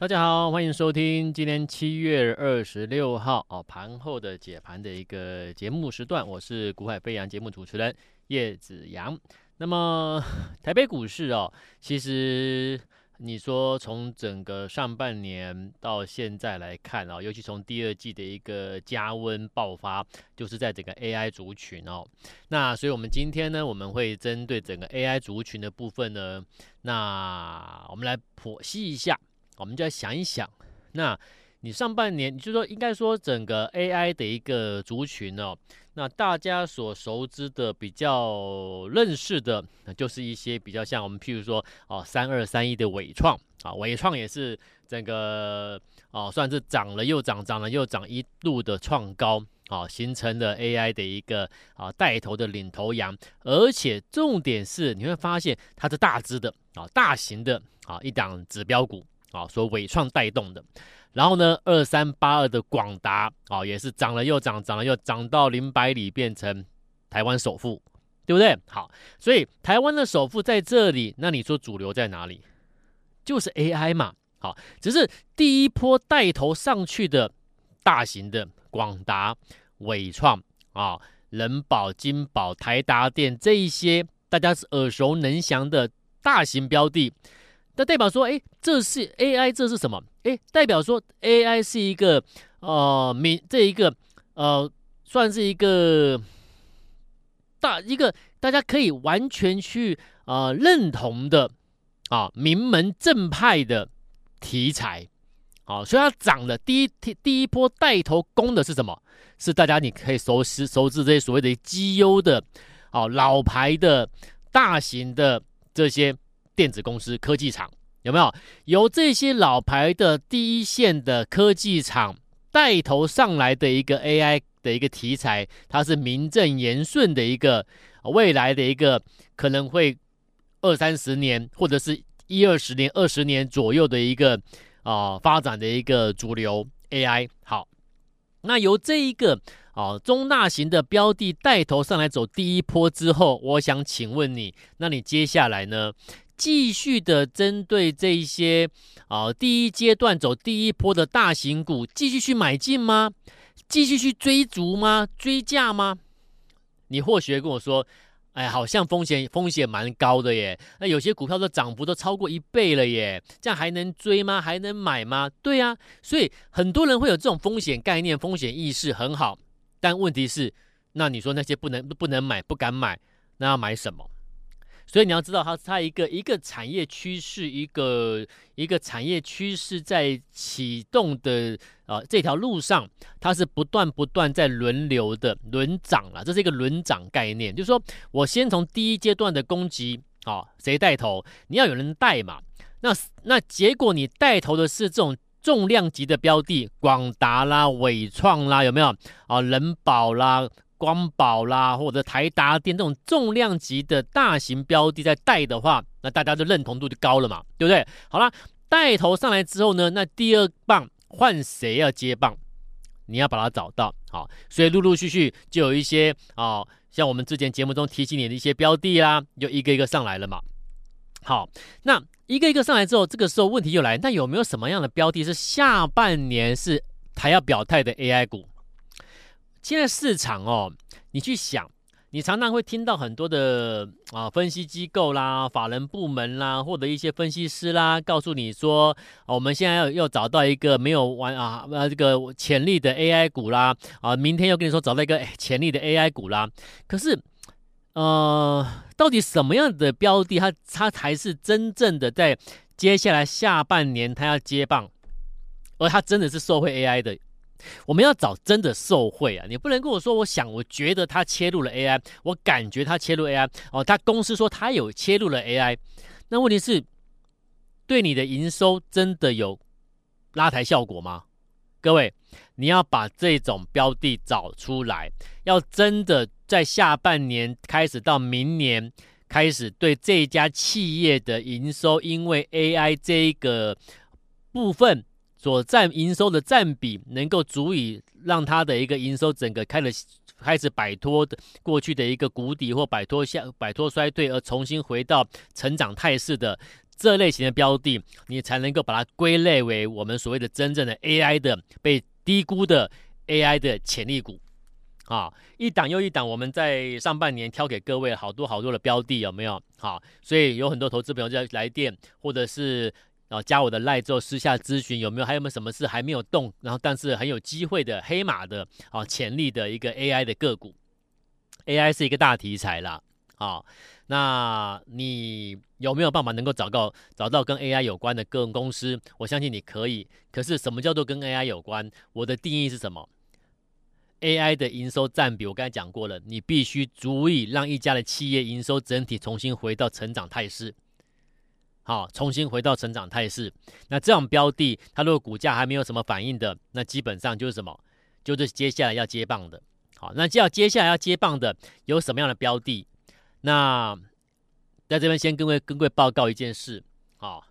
大家好，欢迎收听今天七月二十六号哦盘后的解盘的一个节目时段，我是股海飞扬节目主持人叶子阳。那么台北股市哦，其实你说从整个上半年到现在来看哦，尤其从第二季的一个加温爆发，就是在整个 AI 族群哦。那所以我们今天呢，我们会针对整个 AI 族群的部分呢，那我们来剖析一下。我们就要想一想，那你上半年，你就说应该说整个 AI 的一个族群哦，那大家所熟知的、比较认识的，那就是一些比较像我们譬如说哦，三二三一的伟创。啊，伟创也是整个哦，算是涨了又涨，涨了又涨，一路的创高。啊，形成了 AI 的一个啊带头的领头羊，而且重点是你会发现它是大只的啊，大型的啊一档指标股。啊，所纬创带动的，然后呢，二三八二的广达啊，也是涨了又涨，涨了又涨到林百里变成台湾首富，对不对？好，所以台湾的首富在这里，那你说主流在哪里？就是 AI 嘛。好，只是第一波带头上去的大型的广达、伟创啊、人保、金宝、台达电这一些大家是耳熟能详的大型标的。那代表说，哎，这是 AI，这是什么？哎，代表说 AI 是一个，呃，名这一个，呃，算是一个大一个大家可以完全去呃认同的啊名门正派的题材，好，所以它涨的第一第一波带头攻的是什么？是大家你可以熟悉熟知这些所谓的绩优的，啊老牌的大型的这些。电子公司、科技厂有没有？由这些老牌的第一线的科技厂带头上来的一个 AI 的一个题材，它是名正言顺的一个未来的一个可能会二三十年或者是一二十年、二十年左右的一个啊、呃、发展的一个主流 AI。好，那由这一个啊、中大型的标的带头上来走第一波之后，我想请问你，那你接下来呢？继续的针对这一些啊、第一阶段走第一波的大型股，继续去买进吗？继续去追逐吗？追价吗？你或许会跟我说，哎，好像风险风险蛮高的耶。那有些股票的涨幅都超过一倍了耶，这样还能追吗？还能买吗？对啊，所以很多人会有这种风险概念、风险意识很好，但问题是，那你说那些不能不能买、不敢买，那要买什么？所以你要知道它，它一个一个产业趋势，一个一个产业趋势在启动的啊、呃、这条路上，它是不断不断在轮流的轮涨了，这是一个轮涨概念，就是说我先从第一阶段的攻击啊，谁带头？你要有人带嘛。那那结果你带头的是这种重量级的标的，广达啦、纬创啦，有没有啊？人保啦。光宝啦，或者台达电这种重量级的大型标的在带的话，那大家的认同度就高了嘛，对不对？好了，带头上来之后呢，那第二棒换谁要接棒？你要把它找到，好，所以陆陆续续就有一些啊，像我们之前节目中提醒你的一些标的啦，就一个一个上来了嘛。好，那一个一个上来之后，这个时候问题又来，那有没有什么样的标的是下半年是还要表态的 AI 股？现在市场哦，你去想，你常常会听到很多的啊分析机构啦、法人部门啦，或者一些分析师啦，告诉你说，我们现在要要找到一个没有完啊呃这个潜力的 AI 股啦，啊，明天又跟你说找到一个潜力的 AI 股啦。可是，呃，到底什么样的标的它它才是真正的在接下来下半年它要接棒，而它真的是受惠 AI 的？我们要找真的受贿啊！你不能跟我说，我想，我觉得他切入了 AI，我感觉他切入 AI 哦，他公司说他有切入了 AI，那问题是，对你的营收真的有拉抬效果吗？各位，你要把这种标的找出来，要真的在下半年开始到明年开始，对这家企业的营收，因为 AI 这一个部分。所占营收的占比能够足以让它的一个营收整个开始开始摆脱的过去的一个谷底或摆脱下摆脱衰退而重新回到成长态势的这类型的标的，你才能够把它归类为我们所谓的真正的 AI 的被低估的 AI 的潜力股。啊，一档又一档，我们在上半年挑给各位好多好多的标的，有没有？好，所以有很多投资朋友在来电，或者是然后加我的赖之后私下咨询，有没有还有没有什么事还没有动，然后但是很有机会的黑马的啊潜力的一个 AI 的个股，AI 是一个大题材啦。啊，那你有没有办法能够找到找到跟 AI 有关的个公司？我相信你可以。可是什么叫做跟 AI 有关？我的定义是什么？AI 的营收占比，我刚才讲过了，你必须足以让一家的企业营收整体重新回到成长态势。好，重新回到成长态势。那这种标的，它如果股价还没有什么反应的，那基本上就是什么？就是接下来要接棒的。好，那要接下来要接棒的有什么样的标的？那在这边先跟各位跟位报告一件事。好，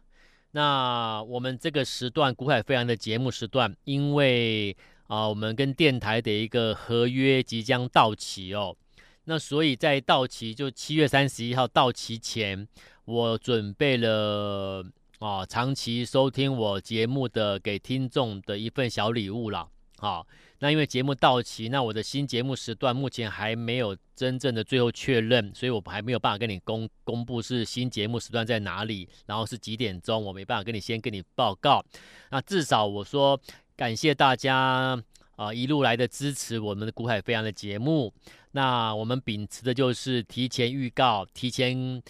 那我们这个时段股海飞扬的节目时段，因为啊，我们跟电台的一个合约即将到期哦，那所以在到期就七月三十一号到期前，我准备了啊长期收听我节目的给听众的一份小礼物啦。好，那因为节目到期，那我的新节目时段目前还没有真正的最后确认，所以我还没有办法跟你公公布是新节目时段在哪里，然后是几点钟，我没办法跟你先跟你报告。那至少我说。感谢大家啊、一路来的支持，我们的股海飞扬的节目。那我们秉持的就是提前预告，提前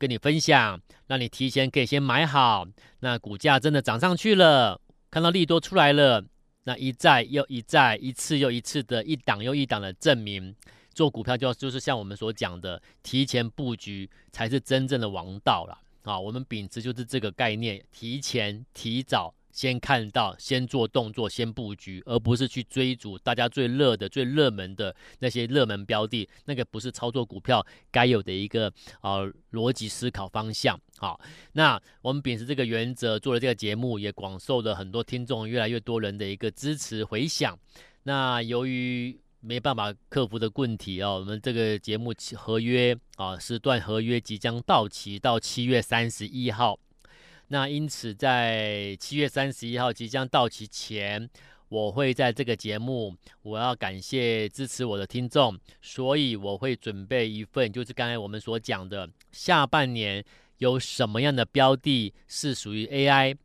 跟你分享，让你提前可以先买好。那股价真的涨上去了，看到利多出来了，那一再又一再，一次又一次的一档又一档的证明，做股票就就是像我们所讲的，提前布局才是真正的王道了啊！我们秉持就是这个概念，提前提早。先看到，先做动作，先布局，而不是去追逐大家最热的、最热门的那些热门标的，那个不是操作股票该有的一个呃逻辑思考方向。好，那我们秉持这个原则做了这个节目，也广受了很多听众、越来越多人的一个支持回响。那由于没办法克服的问题哦，我们这个节目合约啊时段合约即将到期，到七月三十一号。那因此，在七月三十一号即将到期前，我会在这个节目，我要感谢支持我的听众，所以我会准备一份，就是刚才我们所讲的，下半年有什么样的标的是属于 AI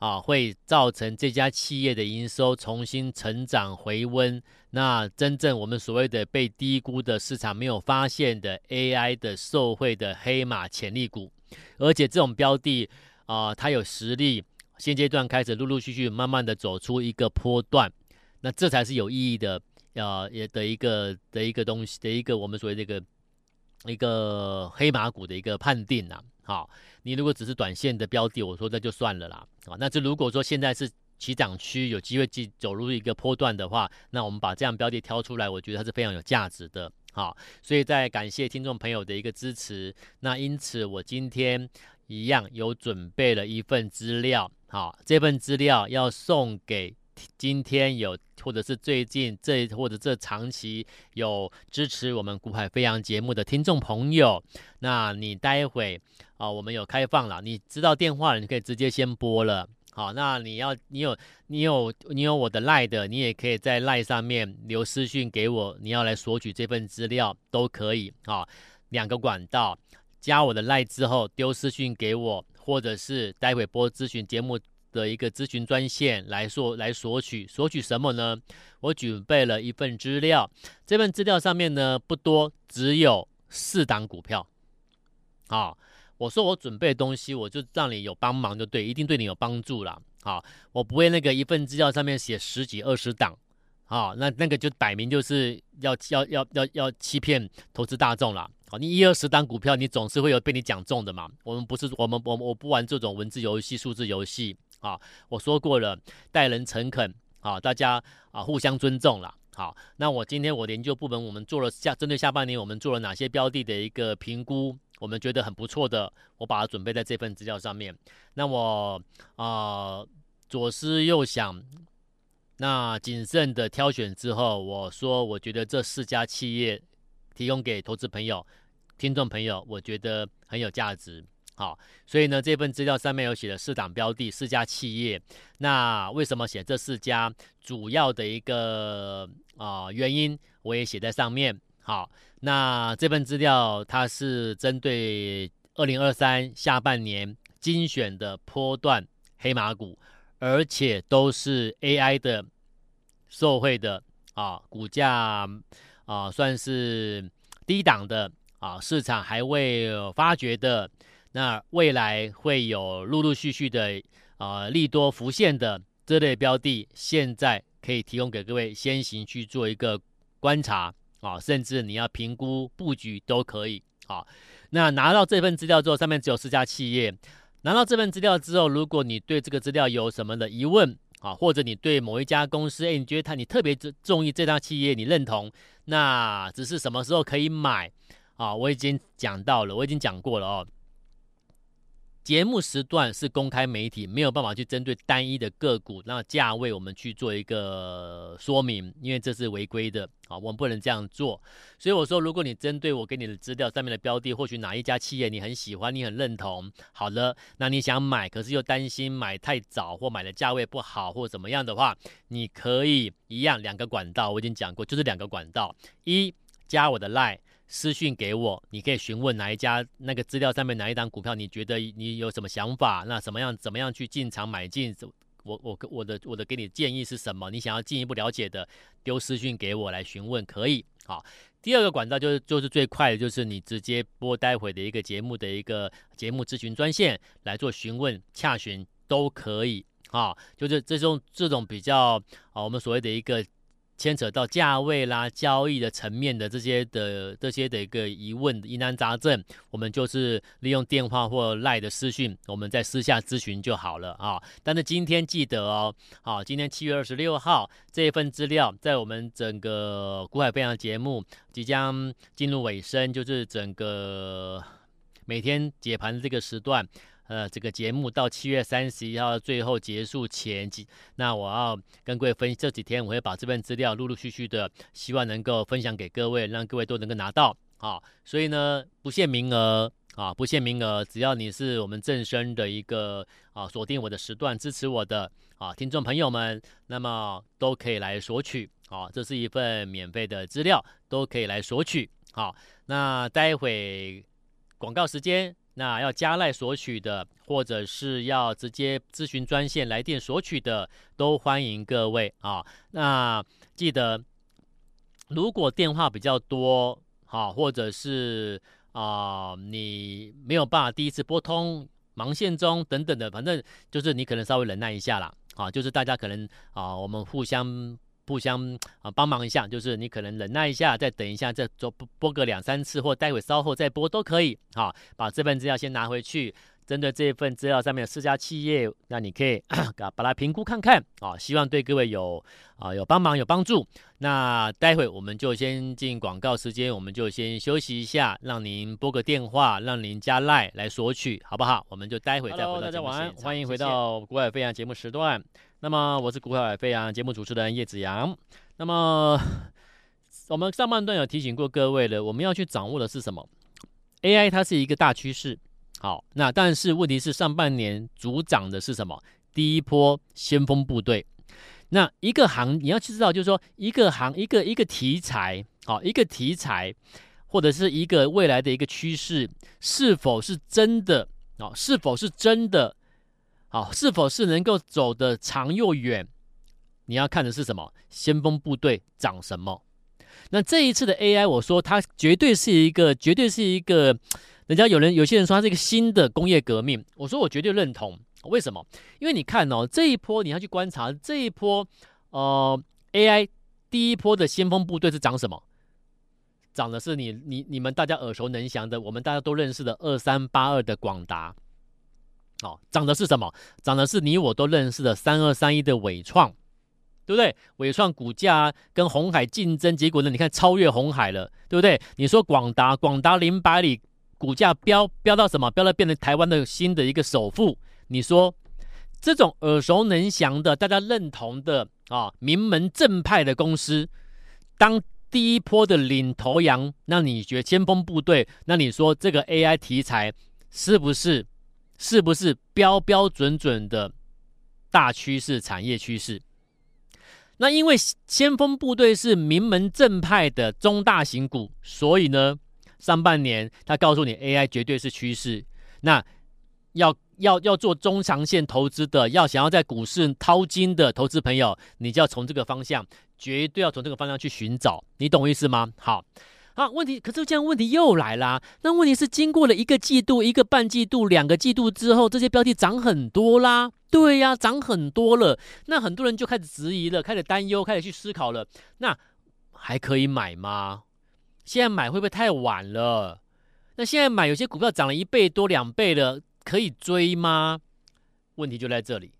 啊，会造成这家企业的营收重新成长回温。那真正我们所谓的被低估的市场没有发现的 AI 的受惠的黑马潜力股，而且这种标的。啊、它有实力，现阶段开始陆陆续续慢慢的走出一个波段，那这才是有意义的，呃，也的一个的一个东西的一个我们所谓这个一个黑马股的一个判定呐。好，你如果只是短线的标的，我说那就算了啦。啊，那这如果说现在是起涨区，有机会进走入一个波段的话，那我们把这样标的挑出来，我觉得它是非常有价值的。好，所以在感谢听众朋友的一个支持，那因此我今天。一样有准备了一份资料，好，这份资料要送给今天有或者是最近这或者这长期有支持我们古海飞扬节目的听众朋友。那你待会啊，我们有开放了，你知道电话了，你可以直接先拨了。好，那你要你有你有你有我的赖的，你也可以在赖上面留私讯给我，你要来索取这份资料都可以。好，两个管道。加我的赖之后丢私讯给我，或者是待会播咨询节目的一个咨询专线来说来索取，索取什么呢？我准备了一份资料，这份资料上面呢不多，只有四档股票。好，我说我准备东西，我就让你有帮忙就对，一定对你有帮助啦。好，我不会那个一份资料上面写十几二十档，好，那那个就摆明就是要要要要要欺骗投资大众了。你一二十单股票，你总是会有被你讲中的嘛？我们不是我们我我不玩这种文字游戏、数字游戏啊！我说过了，待人诚恳啊，大家啊互相尊重了。好，那我今天我研究部门我们做了下针对下半年我们做了哪些标的的一个评估，我们觉得很不错的，我把它准备在这份资料上面。那我啊左思右想，那谨慎的挑选之后，我说我觉得这四家企业提供给投资朋友。听众朋友，我觉得很有价值，好，所以呢，这份资料上面有写了四档标的，四家企业。那为什么写这四家？主要的一个啊、原因，我也写在上面。好，那这份资料它是针对二零二三下半年精选的波段黑马股，而且都是 AI 的受惠的啊，股价啊算是低档的啊，市场还未发掘的。那未来会有陆陆续续的啊利多浮现的这类标的，现在可以提供给各位先行去做一个观察啊，甚至你要评估布局都可以啊。那拿到这份资料之后，上面只有四家企业。拿到这份资料之后，如果你对这个资料有什么的疑问啊，或者你对某一家公司，哎，你觉得它你特别中意这家企业，你认同，那只是什么时候可以买啊？我已经讲到了，我已经讲过了哦。节目时段是公开媒体，没有办法去针对单一的个股，那价位我们去做一个说明，因为这是违规的啊，我们不能这样做。所以我说，如果你针对我给你的资料上面的标的，或许哪一家企业你很喜欢，你很认同，好了，那你想买，可是又担心买太早或买的价位不好或怎么样的话，你可以一样两个管道，我已经讲过，就是两个管道，一加我的 Line。私讯给我，你可以询问哪一家那个资料上面哪一档股票，你觉得你有什么想法？那怎么样怎么样去进场买进？我我我的我的给你建议是什么？你想要进一步了解的，丢私讯给我来询问可以。好，第二个管道就是就是最快的，就是你直接拨待会的一个节目的一个节目咨询专线来做询问洽询都可以。啊，就是这种这种比较啊，我们所谓的一个。牵扯到价位啦、交易的层面的这些的这些的一个疑问、疑难杂症，我们就是利用电话或赖的私讯，我们在私下咨询就好了啊。但是今天记得哦，好，今天七月二十六号这一份资料，在我们整个股海飞扬节目即将进入尾声，就是整个每天解盘的这个时段。呃，这个节目到七月三十一号最后结束前几，那我要跟各位分，这几天我会把这份资料陆陆续续的，希望能够分享给各位，让各位都能够拿到啊。所以呢，不限名额啊，不限名额，只要你是我们正生的一个啊，锁定我的时段支持我的啊，听众朋友们，那么都可以来索取啊，这是一份免费的资料，都可以来索取。好，那待会广告时间。那要加赖索取的，或者是要直接咨询专线来电索取的，都欢迎各位啊。那记得，如果电话比较多，好、或者是啊你没有办法第一次拨通，忙线中等等的，反正就是你可能稍微忍耐一下啦。啊，就是大家可能啊，我们互相。互相啊帮忙一下，就是你可能忍耐一下，再等一下，再做播播个两三次，或待会稍后再播都可以。好，把这份资料先拿回去，针对这份资料上面的四家企业，那你可以把它评估看看啊，希望对各位有啊有帮忙有帮助。那待会我们就先进广告时间，我们就先休息一下，让您拨个电话，让您加赖来索取，好不好？我们就待会再回到节目。大家晚安，欢迎回到股海飞扬节目时段。那么我是股海飞扬节目主持人叶子阳。那么 我们上半段有提醒过各位了，我们要去掌握的是什么？AI 它是一个大趋势。好，那但是问题是上半年主涨的是什么？第一波先锋部队。那一个行你要去知道，就是说一个行一个一个题材，好，一个题材或者是一个未来的一个趋势，是否是真的？哦，是否是真的？好，是否是能够走得长又远？你要看的是什么？先锋部队涨什么？那这一次的 AI，我说它绝对是一个，绝对是一个。人家有人有些人说它是一个新的工业革命，我说我绝对认同。为什么？因为你看哦，这一波你要去观察这一波，呃，AI 第一波的先锋部队是涨什么？涨的是你你你们大家耳熟能详的，我们大家都认识的二三八二的广达。哦，涨的是什么？涨的是你我都认识的三二三一的伟创，对不对？伟创股价跟红海竞争，结果呢？你看超越红海了，对不对？你说广达，广达零百里股价飙飙到什么？飙到变成台湾的新的一个首富。你说这种耳熟能详的、大家认同的啊，名门正派的公司，当第一波的领头羊，那你觉得先锋部队？那你说这个 AI 题材？是不是？是不是标标准准的大趋势、产业趋势？那因为先锋部队是名门正派的中大型股，所以呢，上半年他告诉你 AI 绝对是趋势。那要要要做中长线投资的，要想要在股市淘金的投资朋友，你就要从这个方向，绝对要从这个方向去寻找。你懂我意思吗？好。啊，问题可是这样，问题又来啦。那问题是经过了一个季度、一个半季度、两个季度之后，这些标的涨很多啦。对呀、涨很多了。那很多人就开始质疑了，开始担忧，开始去思考了。那还可以买吗？现在买会不会太晚了？那现在买有些股票涨了一倍多、两倍了，可以追吗？问题就在这里。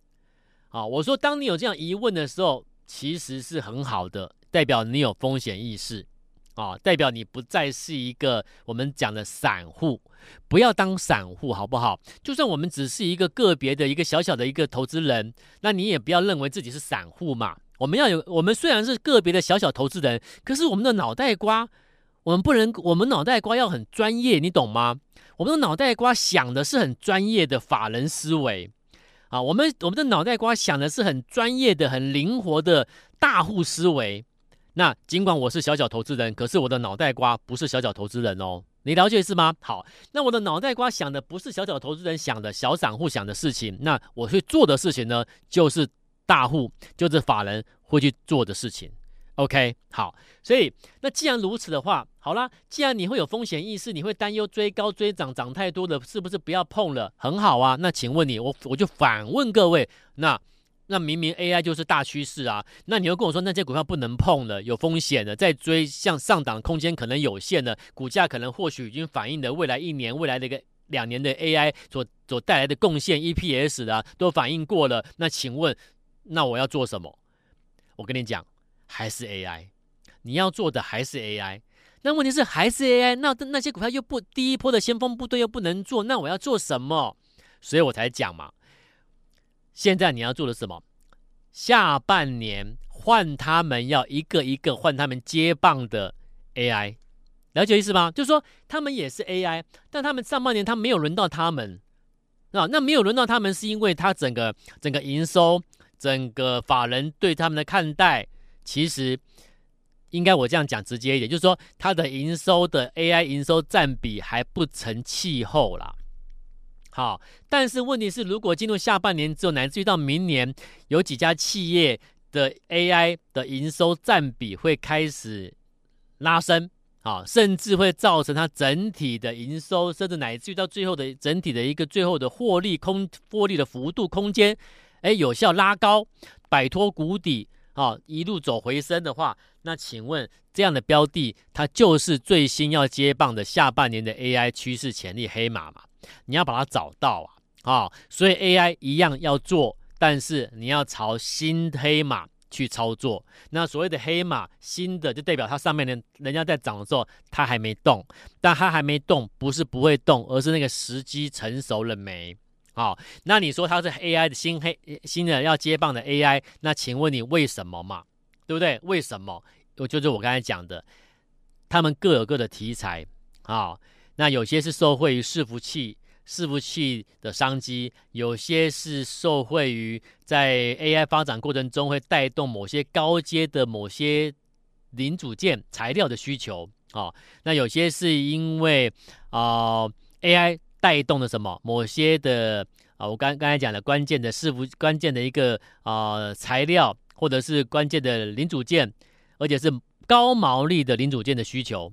啊，我说，当你有这样疑问的时候，其实是很好的，代表你有风险意识。啊，代表你不再是一个我们讲的散户，不要当散户，好不好？就算我们只是一个个别的一个小小的一个投资人，那你也不要认为自己是散户嘛。我们要有，我们虽然是个别的小小投资人，可是我们的脑袋瓜，我们不能，我们脑袋瓜要很专业，你懂吗？我们的脑袋瓜想的是很专业的法人思维啊，我们我们的脑袋瓜想的是很专业的、很灵活的大户思维。那尽管我是小小投资人，可是我的脑袋瓜不是小小投资人哦，你了解是吗？好，那我的脑袋瓜想的不是小小投资人想的小散户想的事情，那我去做的事情呢，就是大户，就是法人会去做的事情。OK，好，所以那既然如此的话，好啦，既然你会有风险意识，你会担忧追高追涨涨太多了，是不是不要碰了？很好啊，那请问你，我我就反问各位，那。那明明 AI 就是大趋势啊，那你又跟我说那些股票不能碰了，有风险的，再追向上档空间可能有限的，股价可能或许已经反映了未来一年、未来的一个两年的 AI 所所带来的贡献 EPS 的都反映过了。那请问，那我要做什么？我跟你讲，还是 AI，你要做的还是 AI。那问题是还是 AI，那那些股票又不第一波的先锋部队又不能做，那我要做什么？所以我才讲嘛。现在你要做的什么？下半年换他们要一个一个换他们接棒的 AI，了解意思吗？就是说他们也是 AI，但他们上半年他没有轮到他们啊，那没有轮到他们是因为他整个整个营收，整个法人对他们的看待，其实应该我这样讲直接一点，就是说他的营收的 AI 营收占比还不成气候啦。好，但是问题是，如果进入下半年之后，乃至于到明年，有几家企业的 AI 的营收占比会开始拉升，啊，甚至会造成它整体的营收，甚至乃至于到最后的整体的一个最后的获利空获利的幅度空间，哎，有效拉高，摆脱谷底，啊，一路走回升的话，那请问这样的标的，它就是最新要接棒的下半年的 AI 趋势潜力黑马嘛？你要把它找到啊，啊，所以 AI 一样要做，但是你要朝新黑马去操作。那所谓的黑马，新的就代表它上面的人家在涨的时候，它还没动，但它还没动，不是不会动，而是那个时机成熟了没？好，那你说它是 AI 的新黑新的要接棒的 AI，那请问你为什么嘛？对不对？为什么？我就是我刚才讲的，他们各有各的题材啊。那有些是受惠于伺服器、伺服器的商机，有些是受惠于在 AI 发展过程中会带动某些高阶的某些零组件材料的需求啊、哦。那有些是因为啊、AI 带动的什么某些的啊、我刚刚才讲的关键的伺服关键的一个啊、材料，或者是关键的零组件，而且是高毛利的零组件的需求。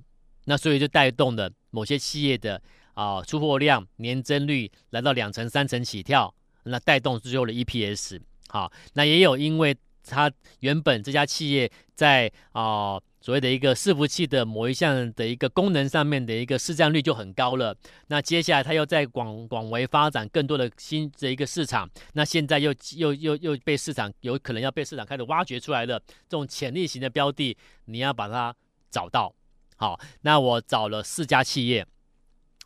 那所以就带动了某些企业的啊、出货量年增率来到两成三成起跳，那带动最后的 EPS 好，那也有因为它原本这家企业在啊、所谓的一个伺服器的某一项的一个功能上面的一个市占率就很高了，那接下来它又在广广为发展更多的新的一个市场，那现在又又又又被市场有可能要被市场开始挖掘出来了，这种潜力型的标的，你要把它找到。好，那我找了四家企业，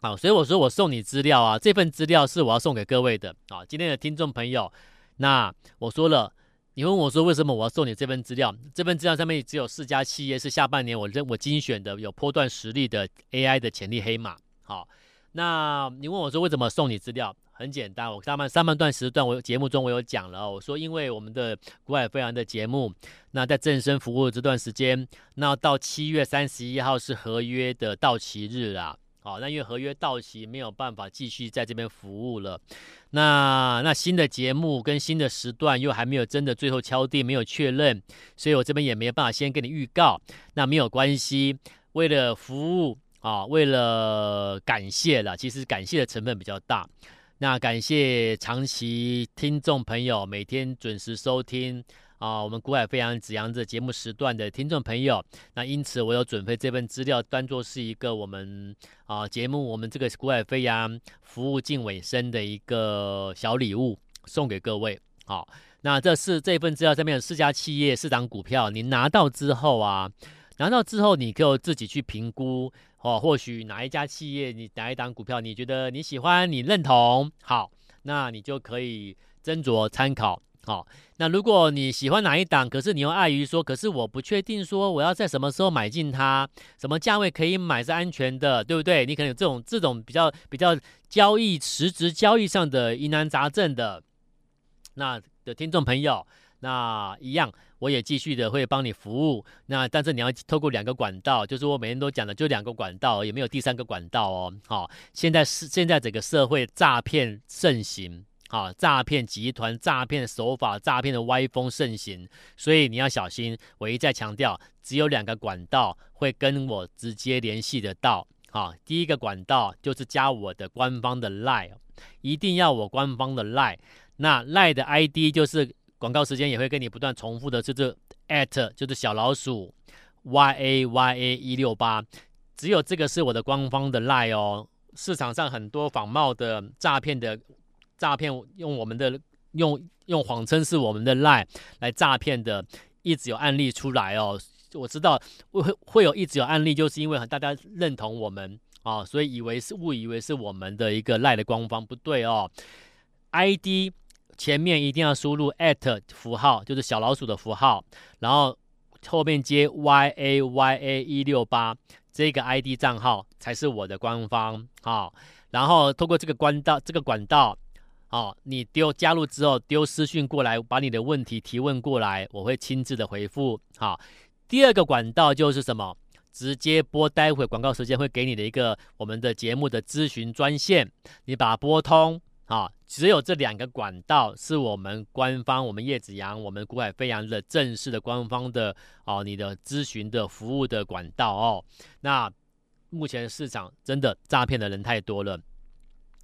好，所以我说我送你资料啊，这份资料是我要送给各位的啊。今天的听众朋友，那我说了，你问我说为什么我要送你这份资料？这份资料上面只有四家企业是下半年我认我精选的有波段实力的 AI 的潜力黑马。好，那你问我说为什么送你资料？很简单，我上半上半段时段我节目中我有讲了，我说因为我们的股海飞扬的节目，那在正身服务的这段时间，那到七月三十一号是合约的到期日啦。好，那因为合约到期没有办法继续在这边服务了，那那新的节目跟新的时段又还没有真的最后敲定，没有确认，所以我这边也没有办法先跟你预告。那没有关系，为了服务啊，为了感谢了，其实感谢的成分比较大。那感谢长期听众朋友每天准时收听。啊，我们股海飞扬子阳的节目时段的听众朋友，那因此我有准备这份资料，当做是一个我们啊节目我们这个股海飞扬服务近尾声的一个小礼物，送给各位。好，那这是这份资料上面有四家企业四档股票，你拿到之后啊，拿到之后你就自己去评估哦，或许哪一家企业你哪一档股票你觉得你喜欢你认同，好，那你就可以斟酌参考。好，那如果你喜欢哪一档，可是你又碍于说，可是我不确定说我要在什么时候买进它，什么价位可以买是安全的，对不对？你可能有这种这种比较比较交易实质交易上的疑难杂症的，那的听众朋友，那一样我也继续的会帮你服务。那但是你要透过两个管道，就是我每天都讲的，就两个管道，也没有第三个管道哦。好，现在是现在整个社会诈骗盛行。啊，诈骗集团、诈骗手法、诈骗的歪风盛行，所以你要小心。我一再强调，只有两个管道会跟我直接联系得到。啊，第一个管道就是加我的官方的 LINE，一定要我官方的 LINE。那 LINE 的 ID 就是广告时间也会跟你不断重复的，就是 at 就是小老鼠 y a y a 一六八，只有这个是我的官方的 lie 哦。市场上很多仿冒的诈骗的。诈骗用我们的用用谎称是我们的 lie 来诈骗的，一直有案例出来哦。我知道会会有一直有案例，就是因为大家认同我们啊、所以以为是误以为是我们的一个 lie 的官方，不对哦。ID 前面一定要输入 at 符号，就是小老鼠的符号，然后后面接 YAYA 一六八这个 ID 账号才是我的官方啊、然后通过这个管道，这个管道。哦，你丢加入之后丢私讯过来，把你的问题提问过来，我会亲自的回复。好，第二个管道就是什么？直接拨，待会广告时间会给你的一个我们的节目的咨询专线，你把它拨通。啊，只有这两个管道是我们官方，我们叶子阳，我们股海飞扬的正式的官方的哦，你的咨询的服务的管道哦。那目前市场真的诈骗的人太多了。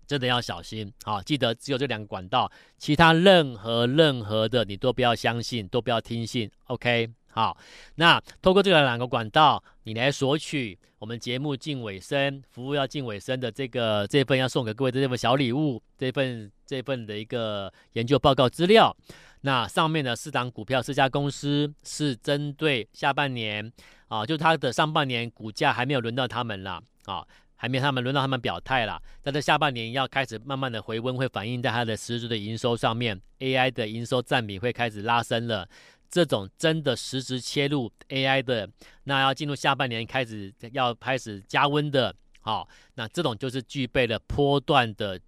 真的要小心啊！记得只有这两个管道，其他任何任何的你都不要相信，都不要听信。OK，好，那透过这两个管道，你来索取我们节目近尾声服务要近尾声的这个这份要送给各位的这份小礼物，这份这份的一个研究报告资料。那上面的四档股票，四家公司是针对下半年啊，就它的上半年股价还没有轮到他们了啊。还没他们轮到他们表态啦，但是下半年要开始慢慢的回温，会反映在它的实质的营收上面，AI 的营收占比会开始拉升了。这种真的实质切入 AI 的，那要进入下半年开始要开始加温的，好，那这种就是具备了波段的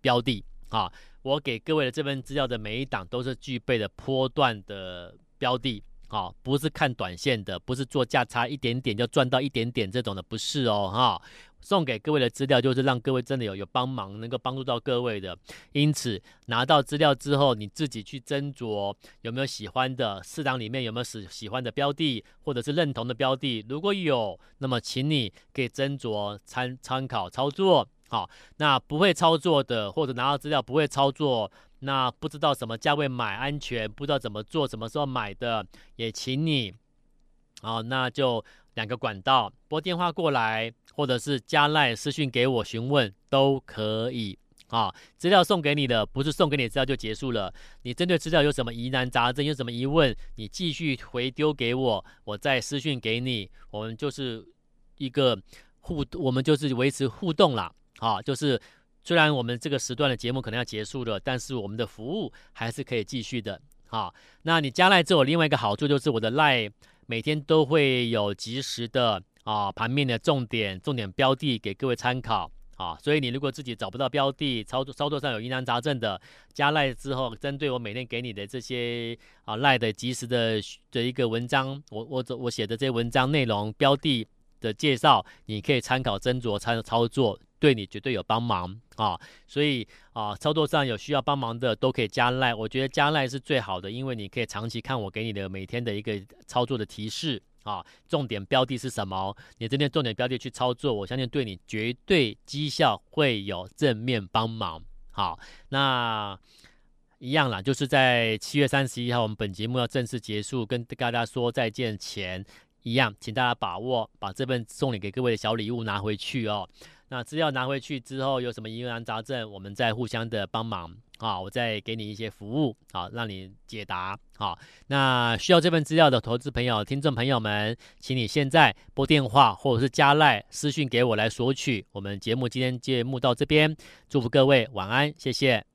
标的，好，我给各位的这份资料的每一档都是具备了波段的标的。好，不是看短线的，不是做价差一点点就赚到一点点这种的，不是哦，哈。送给各位的资料就是让各位真的有有帮忙，能够帮助到各位的。因此拿到资料之后，你自己去斟酌有没有喜欢的，市场里面有没有喜喜欢的标的，或者是认同的标的。如果有，那么请你可以斟酌参参考操作。好，那不会操作的，或者拿到资料不会操作。那不知道什么价位买安全，不知道怎么做，什么时候买的，也请你，好，那就两个管道，拨电话过来，或者是加赖私讯给我询问都可以。啊，资料送给你的，不是送给你资料就结束了。你针对资料有什么疑难杂症，有什么疑问，你继续回丢给我，我再私讯给你。我们就是一个互，我们就是维持互动啦。啊，就是。虽然我们这个时段的节目可能要结束了，但是我们的服务还是可以继续的。啊，那你加赖之后，另外一个好处就是我的赖每天都会有及时的啊盘面的重点、重点标的给各位参考。啊，所以你如果自己找不到标的，操作操作上有疑难杂症的，加赖之后，针对我每天给你的这些啊赖的及时的的一个文章，我我我写的这些文章内容标的的介绍，你可以参考斟酌参操作，对你绝对有帮忙啊。所以啊，操作上有需要帮忙的都可以加赖，我觉得加赖是最好的，因为你可以长期看我给你的每天的一个操作的提示。啊，重点标的是什么？你这边重点标的去操作，我相信对你绝对绩效会有正面帮忙。好，那一样啦，就是在七月三十一号，我们本节目要正式结束，跟大家说再见前，一样，请大家把握，把这份送礼给各位的小礼物拿回去哦。那资料拿回去之后，有什么疑难杂症，我们再互相的帮忙。啊，我再给你一些服务，好，让你解答。好，那需要这份资料的投资朋友、听众朋友们，请你现在拨电话或者是加赖私讯给我来索取。我们节目今天节目到这边，祝福各位晚安，谢谢。